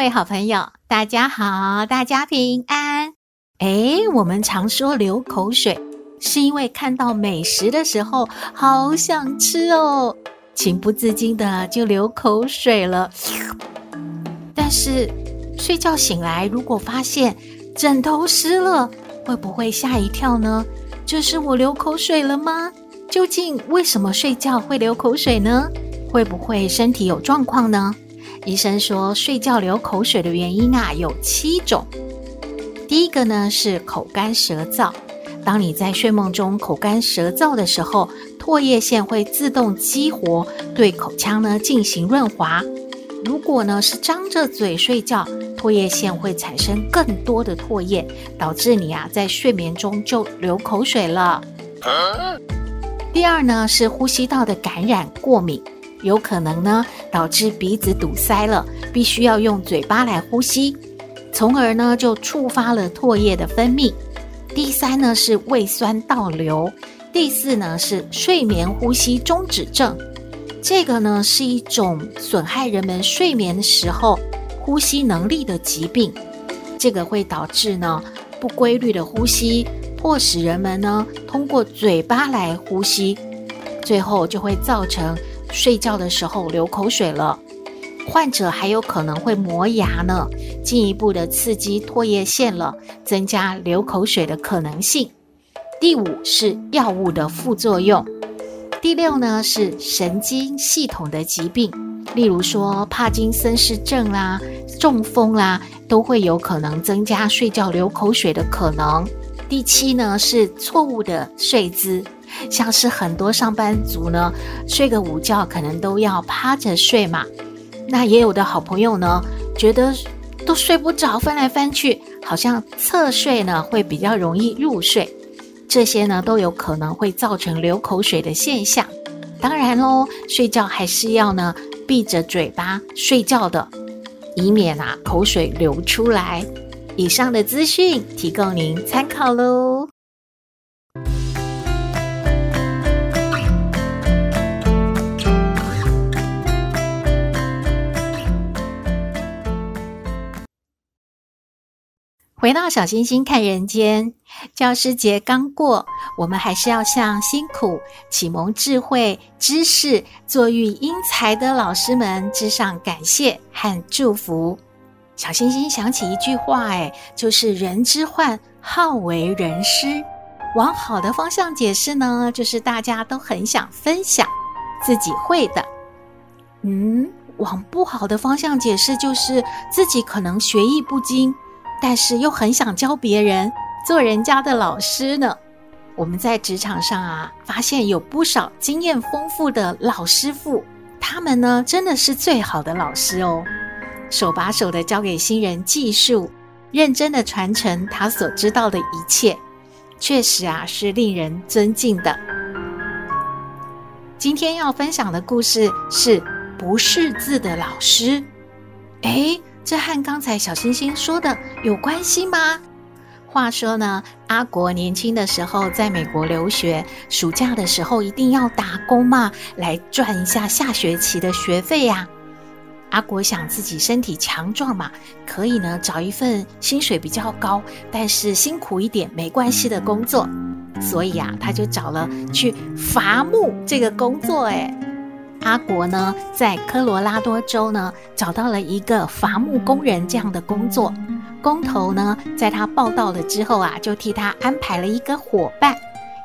各位好朋友，大家好，大家平安。哎，我们常说流口水，是因为看到美食的时候好想吃哦，情不自禁的就流口水了。但是睡觉醒来，如果发现枕头湿了，会不会吓一跳呢？这是我流口水了吗？究竟为什么睡觉会流口水呢？会不会身体有状况呢？医生说，睡觉流口水的原因啊有七种。第一个呢是口干舌燥。当你在睡梦中口干舌燥的时候，唾液腺会自动激活，对口腔呢进行润滑。如果呢是张着嘴睡觉，唾液腺会产生更多的唾液，导致你啊在睡眠中就流口水了。第二呢是呼吸道的感染过敏，有可能呢导致鼻子堵塞了，必须要用嘴巴来呼吸，从而呢就触发了唾液的分泌。第三呢是胃酸倒流，第四呢是睡眠呼吸中止症，这个呢是一种损害人们睡眠时候呼吸能力的疾病，这个会导致呢不规律的呼吸，迫使人们呢通过嘴巴来呼吸，最后就会造成睡觉的时候流口水了。患者还有可能会磨牙呢，进一步的刺激唾液腺了，增加流口水的可能性。第五是药物的副作用。第六呢是神经系统的疾病，例如说帕金森氏症啦、中风啦，都会有可能增加睡觉流口水的可能。第七呢是错误的睡姿，像是很多上班族呢睡个午觉可能都要趴着睡嘛。那也有的好朋友呢，觉得都睡不着，翻来翻去，好像侧睡呢会比较容易入睡，这些呢都有可能会造成流口水的现象。当然喽，睡觉还是要呢闭着嘴巴睡觉的，以免啊口水流出来。以上的资讯提供您参考喽。回到小星星看人间，教师节刚过，我们还是要向辛苦启蒙智慧、知识、作育英才的老师们致上感谢和祝福。小星星想起一句话，哎，就是“人之患好为人师”。往好的方向解释呢，就是大家都很想分享自己会的。嗯，往不好的方向解释，就是自己可能学艺不精。但是又很想教别人做人家的老师呢。我们在职场上啊，发现有不少经验丰富的老师傅，他们呢真的是最好的老师哦，手把手的教给新人技术，认真的传承他所知道的一切，确实啊是令人尊敬的。今天要分享的故事是不识字的老师，诶。这和刚才小星星说的有关系吗？话说呢，阿国年轻的时候在美国留学，暑假的时候一定要打工嘛，来赚一下下学期的学费呀。阿国想自己身体强壮嘛，可以呢找一份薪水比较高，但是辛苦一点没关系的工作，所以啊，他就找了去伐木这个工作，诶阿国呢，在科罗拉多州呢，找到了一个伐木工人这样的工作。工头呢，在他报到了之后啊，就替他安排了一个伙伴，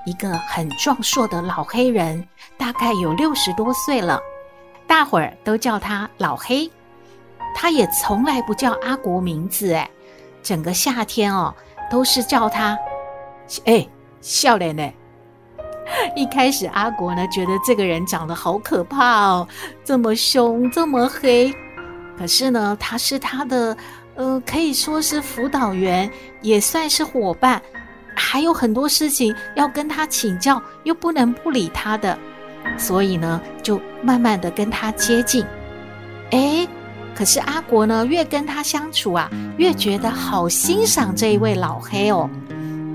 一个很壮硕的老黑人，大概有六十多岁了，大伙儿都叫他老黑。他也从来不叫阿国名字，哎，整个夏天哦，都是叫他，哎，少年呢。一开始阿国呢觉得这个人长得好可怕哦，这么凶，这么黑。可是呢，他是他的，呃，可以说是辅导员，也算是伙伴，还有很多事情要跟他请教，又不能不理他的，所以呢，就慢慢的跟他接近。诶，可是阿国呢，越跟他相处啊，越觉得好欣赏这一位老黑哦，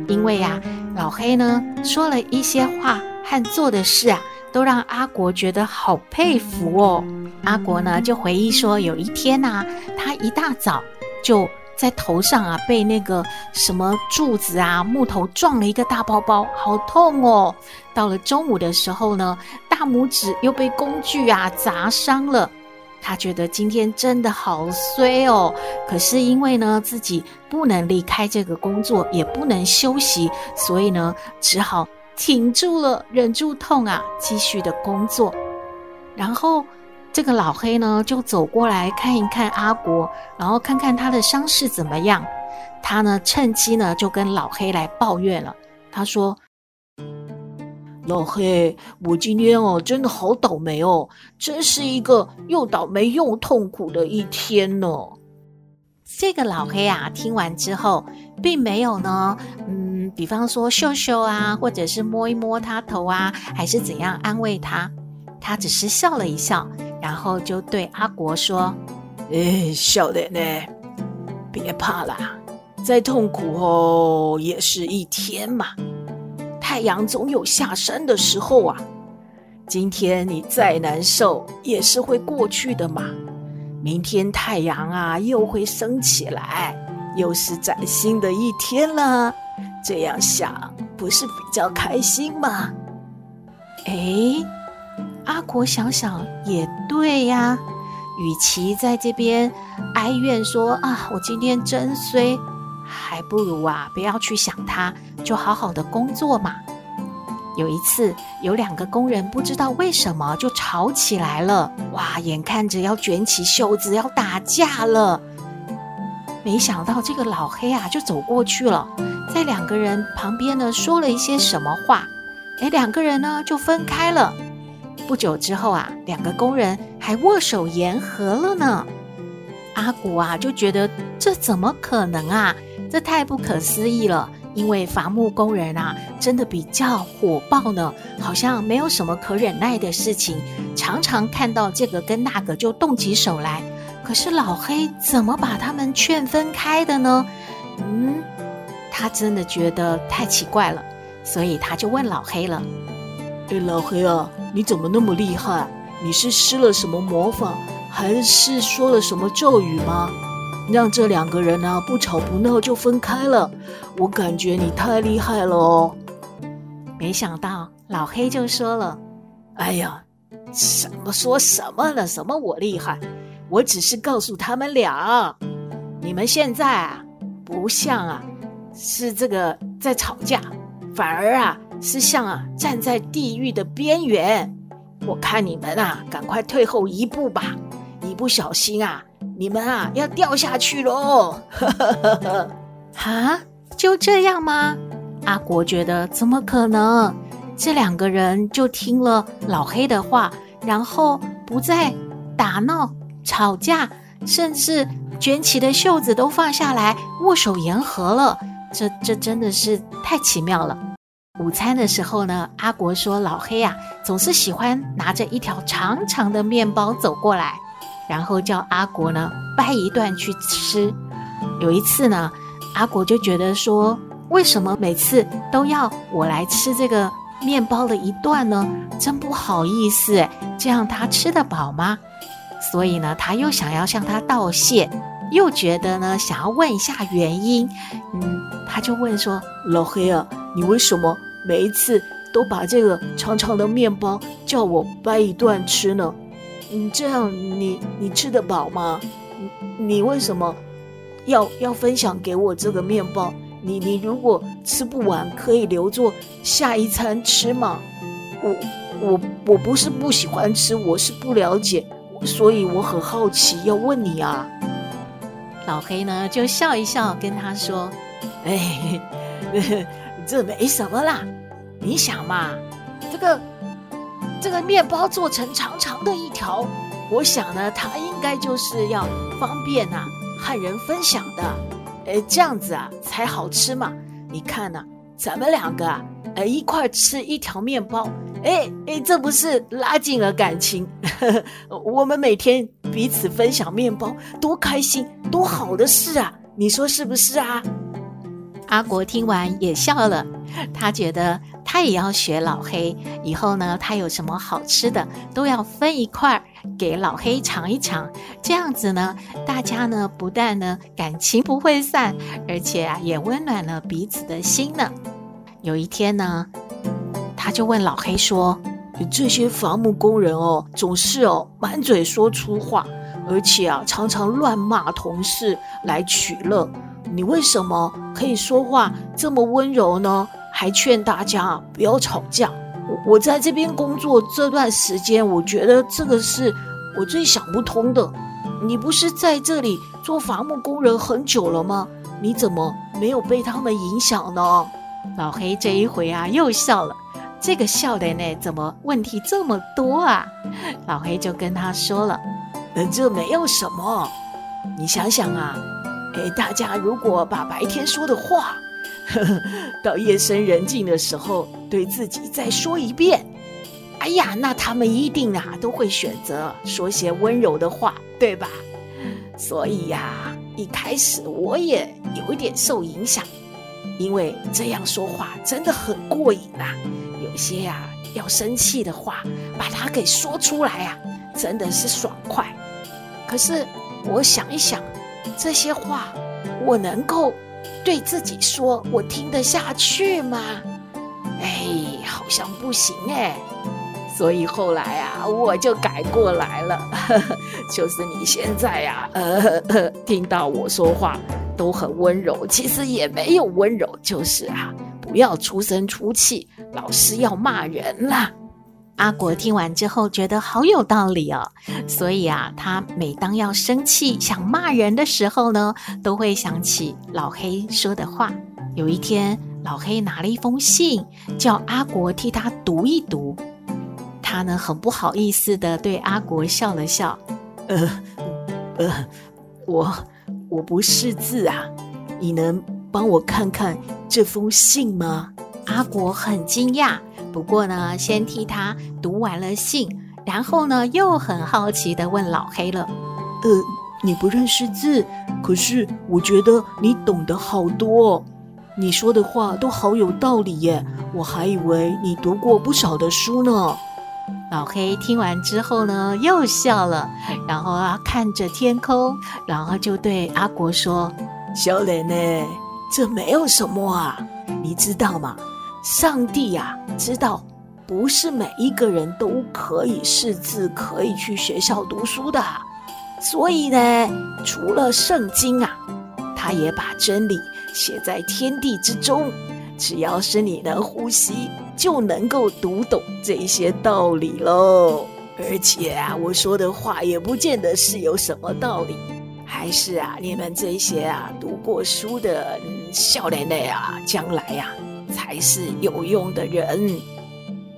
因为呀、老黑呢，说了一些话和做的事啊，都让阿国觉得好佩服哦。阿国呢就回忆说，有一天呐、他一大早就在头上啊被那个什么柱子啊木头撞了一个大包包，好痛哦。到了中午的时候呢，大拇指又被工具啊砸伤了。他觉得今天真的好衰哦，可是因为呢自己不能离开这个工作，也不能休息，所以呢只好挺住了，忍住痛啊，继续的工作。然后这个老黑呢就走过来看一看阿国，然后看看他的伤势怎么样。他呢趁机呢就跟老黑来抱怨了，他说。老黑，我今天哦，真的好倒霉哦，真是一个又倒霉又痛苦的一天呢。这个老黑啊，听完之后，并没有呢，嗯，比方说秀秀啊，或者是摸一摸他头啊，还是怎样安慰他，他只是笑了一笑，然后就对阿国说：“哎，笑的呢，别怕啦，再痛苦哦，也是一天嘛。”太阳总有下山的时候啊！今天你再难受也是会过去的嘛。明天太阳啊又会升起来，又是崭新的一天了。这样想不是比较开心吗？哎，阿国想想也对呀。与其在这边哀怨说啊，我今天真衰。还不如啊，不要去想他，就好好的工作嘛。有一次，有两个工人不知道为什么就吵起来了，哇，眼看着要卷起袖子要打架了。没想到这个老黑啊，就走过去了，在两个人旁边呢说了一些什么话，哎，两个人呢就分开了。不久之后啊，两个工人还握手言和了呢。阿国啊就觉得这怎么可能啊？这太不可思议了，因为伐木工人啊，真的比较火爆呢，好像没有什么可忍耐的事情，常常看到这个跟那个就动起手来。可是老黑怎么把他们劝分开的呢？嗯，他真的觉得太奇怪了，所以他就问老黑了：“哎，老黑啊，你怎么那么厉害？你是施了什么魔法，还是说了什么咒语吗？”让这两个人啊不吵不闹就分开了，我感觉你太厉害了哦。没想到老黑就说了：“哎呀，什么说什么呢？什么我厉害？我只是告诉他们俩，你们现在啊不像啊是这个在吵架，反而啊是像啊站在地狱的边缘。我看你们啊赶快退后一步吧，一不小心啊。”你们啊，要掉下去喽！哈，就这样吗？阿国觉得怎么可能？这两个人就听了老黑的话，然后不再打闹、吵架，甚至卷起的袖子都放下来，握手言和了。这这真的是太奇妙了。午餐的时候呢，阿国说老黑啊，总是喜欢拿着一条长长的面包走过来。然后叫阿国呢掰一段去吃。有一次呢，阿国就觉得说，为什么每次都要我来吃这个面包的一段呢？真不好意思，这样他吃得饱吗？所以呢，他又想要向他道谢，又觉得呢想要问一下原因。嗯，他就问说：“老黑啊，你为什么每一次都把这个长长的面包叫我掰一段吃呢？”你这样你，你你吃得饱吗？你你为什么要要分享给我这个面包？你你如果吃不完，可以留作下一餐吃吗？我我我不是不喜欢吃，我是不了解，所以我很好奇，要问你啊。老黑呢就笑一笑，跟他说：“哎，这没什么啦。你想嘛，这个这个面包做成长长的一条，我想呢，它应该就是要方便呐、和人分享的。哎，这样子啊才好吃嘛。你看呢、咱们两个啊，哎一块吃一条面包，哎哎，这不是拉近了感情？呵呵，我们每天彼此分享面包，多开心，多好的事啊！你说是不是啊？阿国听完也笑了，他觉得他也要学老黑，以后呢，他有什么好吃的都要分一块给老黑尝一尝，这样子呢，大家呢不但呢感情不会散，而且啊也温暖了彼此的心呢。有一天呢，他就问老黑说：“这些伐木工人哦，总是哦满嘴说粗话，而且啊常常乱骂同事来取乐。”你为什么可以说话这么温柔呢？还劝大家不要吵架。我我在这边工作这段时间，我觉得这个是我最想不通的。你不是在这里做伐木工人很久了吗？你怎么没有被他们影响呢？老黑这一回啊又笑了，这个笑的呢，怎么问题这么多啊？老黑就跟他说了：“嗯，这没有什么，你想想啊。”哎，大家如果把白天说的话，到夜深人静的时候对自己再说一遍，哎呀，那他们一定啊都会选择说些温柔的话，对吧？所以呀，一开始我也有一点受影响，因为这样说话真的很过瘾啊。有些呀要生气的话，把它给说出来啊，真的是爽快。可是我想一想。这些话，我能够对自己说，我听得下去吗？哎，好像不行哎。所以后来啊，我就改过来了。就是你现在呀，呃呵呵，听到我说话都很温柔，其实也没有温柔，就是啊，不要出声出气，老师要骂人啦。阿国听完之后觉得好有道理哦，所以啊，他每当要生气想骂人的时候呢，都会想起老黑说的话。有一天，老黑拿了一封信，叫阿国替他读一读。他呢，很不好意思的对阿国笑了笑，呃，呃，我我不识字啊，你能帮我看看这封信吗？阿国很惊讶。不过呢，先替他读完了信，然后呢，又很好奇的问老黑了：“呃，你不认识字，可是我觉得你懂得好多，你说的话都好有道理耶，我还以为你读过不少的书呢。”老黑听完之后呢，又笑了，然后啊，看着天空，然后就对阿国说：“小磊呢，这没有什么啊，你知道吗？”上帝呀，知道不是每一个人都可以识字，可以去学校读书的。所以呢，除了圣经啊，他也把真理写在天地之中。只要是你能呼吸，就能够读懂这些道理喽。而且啊，我说的话也不见得是有什么道理，还是啊，你们这些啊读过书的少年的啊，将来呀、才是有用的人。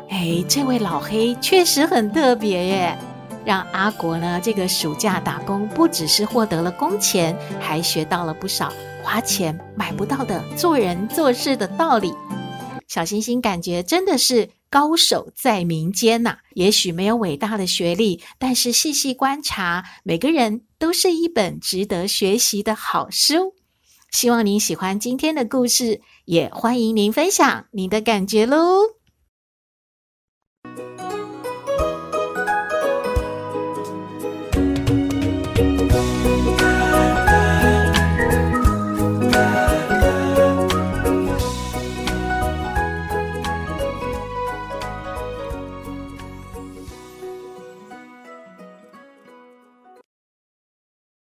哎，这位老黑确实很特别耶，让阿国呢这个暑假打工，不只是获得了工钱，还学到了不少花钱买不到的做人做事的道理。小星星感觉真的是高手在民间呐。也许没有伟大的学历，但是细细观察，每个人都是一本值得学习的好书。希望您喜欢今天的故事，也欢迎您分享您的感觉喽。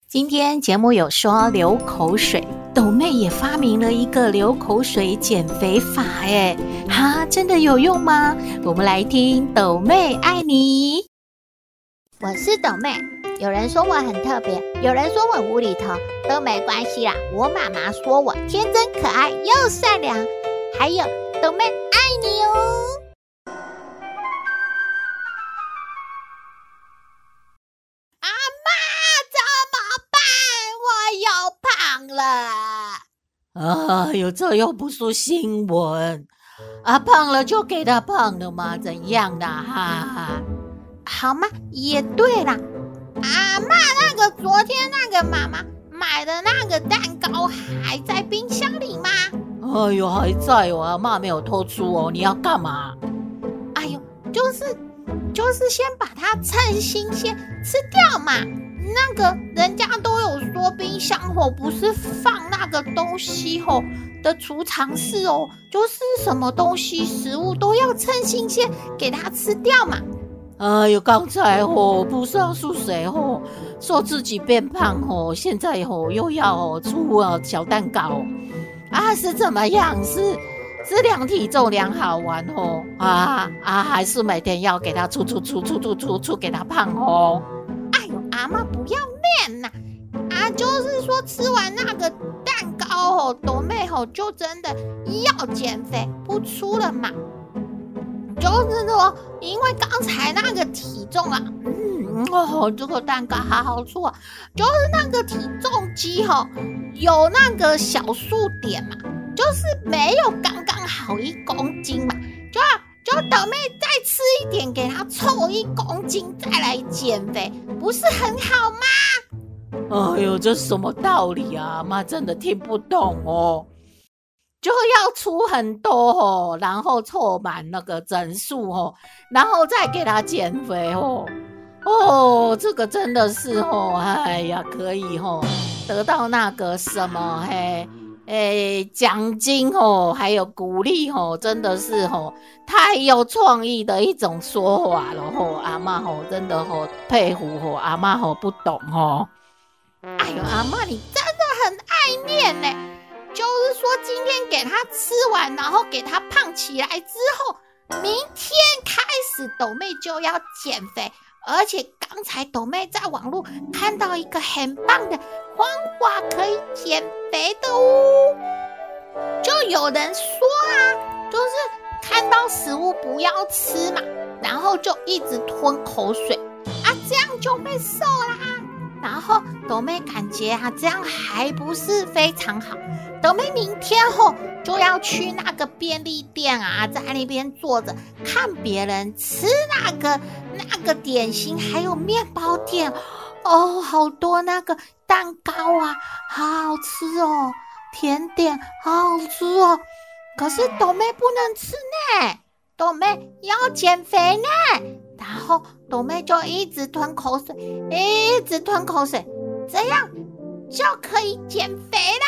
今天节目有说流口水。抖妹也发明了一个流口水减肥法，哎，哈，真的有用吗？我们来听抖妹爱你。我是抖妹，有人说我很特别，有人说我无厘头，都没关系啦。我妈妈说我天真可爱又善良，还有抖妹啊，有这又不是新闻啊！胖了就给他胖了嘛？怎样的哈哈？好吗？也对啦。阿嬷，那个昨天那个妈妈买的那个蛋糕还在冰箱里吗？哎呦，还在哦，阿嬷没有偷出哦。你要干嘛？哎呦，就是就是先把它趁新鲜吃掉嘛。那个人家都有说冰箱吼不是放那个东西吼的储藏室哦，就是什么东西食物都要趁新鲜给它吃掉嘛。哎呦，刚才吼不知道是谁吼说自己变胖吼，现在吼又要出啊小蛋糕啊，是怎么样？是是量体重量好玩吼啊啊，还是每天要给他出出出出出出出给他胖吼？妈妈，不要面呐！啊，就是说吃完那个蛋糕吼，斗妹吼就真的要减肥不出了嘛。就是说，因为刚才那个体重啊，嗯哦，这个蛋糕好好吃啊，就是那个体重机哈，有那个小数点嘛，就是没有刚刚好一公斤嘛，就就斗妹再吃一点，给他凑一公斤再来减肥，不是很好吗？哎呦，这什么道理啊？妈真的听不懂哦。就要出很多哦，然后凑满那个整数哦，然后再给他减肥哦。哦，这个真的是哦，哎呀，可以哦，得到那个什么嘿，诶，奖金哦，还有鼓励哦，真的是哦，太有创意的一种说法了哦。阿妈哦，真的哦，佩服哦，阿妈哦，不懂哦。哎呦，阿妈你真的很爱念呢。就是说，今天给他吃完，然后给他胖起来之后，明天开始斗妹就要减肥。而且刚才斗妹在网络看到一个很棒的方法可以减肥的哦。就有人说啊，就是看到食物不要吃嘛，然后就一直吞口水啊，这样就会瘦啦。然后斗妹感觉啊，这样还不是非常好。斗妹明天后就要去那个便利店啊，在那边坐着看别人吃那个那个点心，还有面包店哦，好多那个蛋糕啊，好好吃哦，甜点好好吃哦。可是斗妹不能吃呢，斗妹要减肥呢。然后斗妹就一直吞口水，一直吞口水，这样就可以减肥啦。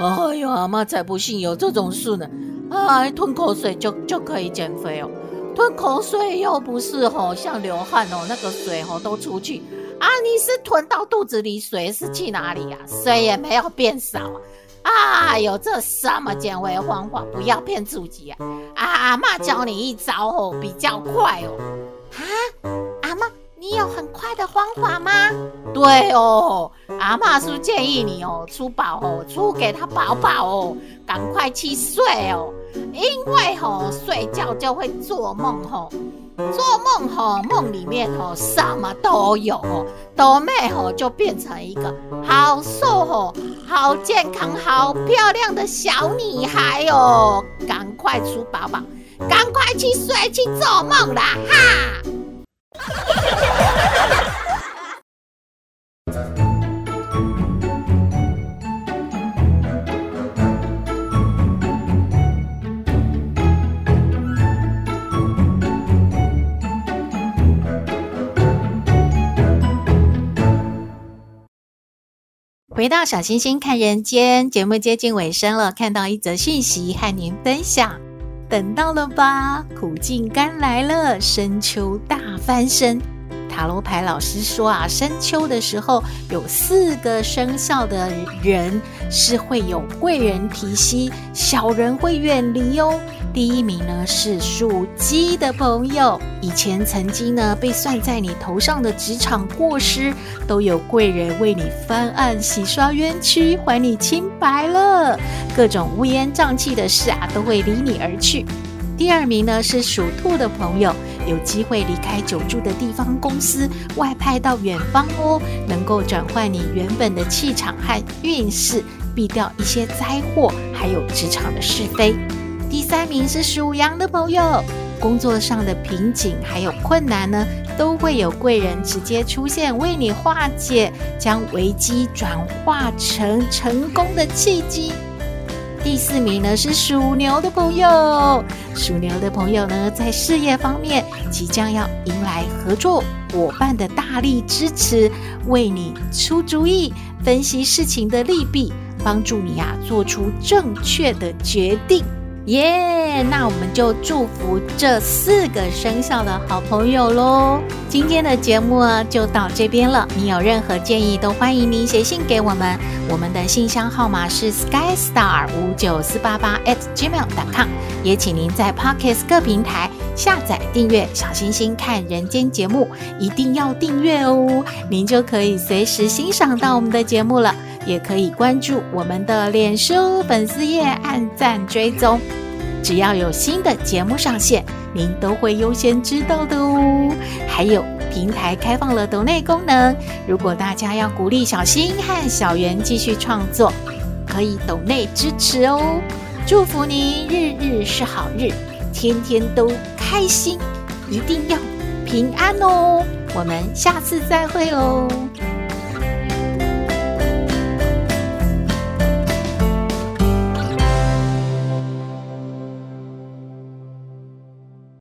哎呦，阿嬷才不信有这种事呢！哎，吞口水就就可以减肥哦？吞口水又不是吼、哦，像流汗哦，那个水吼、哦、都出去啊！你是吞到肚子里，水是去哪里呀、啊？水也没有变少啊！哎呦，这什么减肥方法？不要骗自己啊！啊阿妈教你一招哦，比较快哦。你有很快的方法吗？对哦，阿妈是建议你哦，出宝哦，出给他宝宝哦，赶快去睡哦，因为、哦、睡觉就会做梦、哦，做梦吼、哦、梦里面吼、哦、什么都有哦，斗妹吼就变成一个好瘦吼、好健康、好漂亮的小女孩哦，赶快出宝宝，赶快去睡去做梦啦哈！回到小星星看人间，节目接近尾声了，看到一则讯息和您分享。等到了吧，苦尽甘来了，深秋大翻身。塔罗牌老师说啊，深秋的时候有四个生肖的人是会有贵人提携，小人会远离哦。第一名呢是属鸡的朋友，以前曾经呢被算在你头上的职场过失，都有贵人为你翻案、洗刷冤屈，还你清白了。各种乌烟瘴气的事啊，都会离你而去。第二名呢是属兔的朋友，有机会离开久住的地方公司，外派到远方哦，能够转换你原本的气场和运势。避掉一些灾祸，还有职场的是非。第三名是属羊的朋友，工作上的瓶颈还有困难呢，都会有贵人直接出现为你化解，将危机转化成成功的契机。第四名呢是属牛的朋友，属牛的朋友呢，在事业方面即将要迎来合作伙伴的大力支持，为你出主意，分析事情的利弊，帮助你呀做出正确的决定。耶！那我们就祝福这四个生肖的好朋友喽。今天的节目，就到这边了。你有任何建议，都欢迎您写信给我们。我们的信箱号码是 skystar 五九四八八 at gmail.com。也请您在 Pocket 各平台下载订阅“小星星看人间”节目，一定要订阅哦，您就可以随时欣赏到我们的节目了。也可以关注我们的脸书粉丝页，按赞追踪。只要有新的节目上线，您都会优先知道的哦。还有平台开放了抖内功能，如果大家要鼓励小新和小圆继续创作，可以抖内支持哦。祝福您日日是好日，天天都开心，一定要平安哦。我们下次再会哦。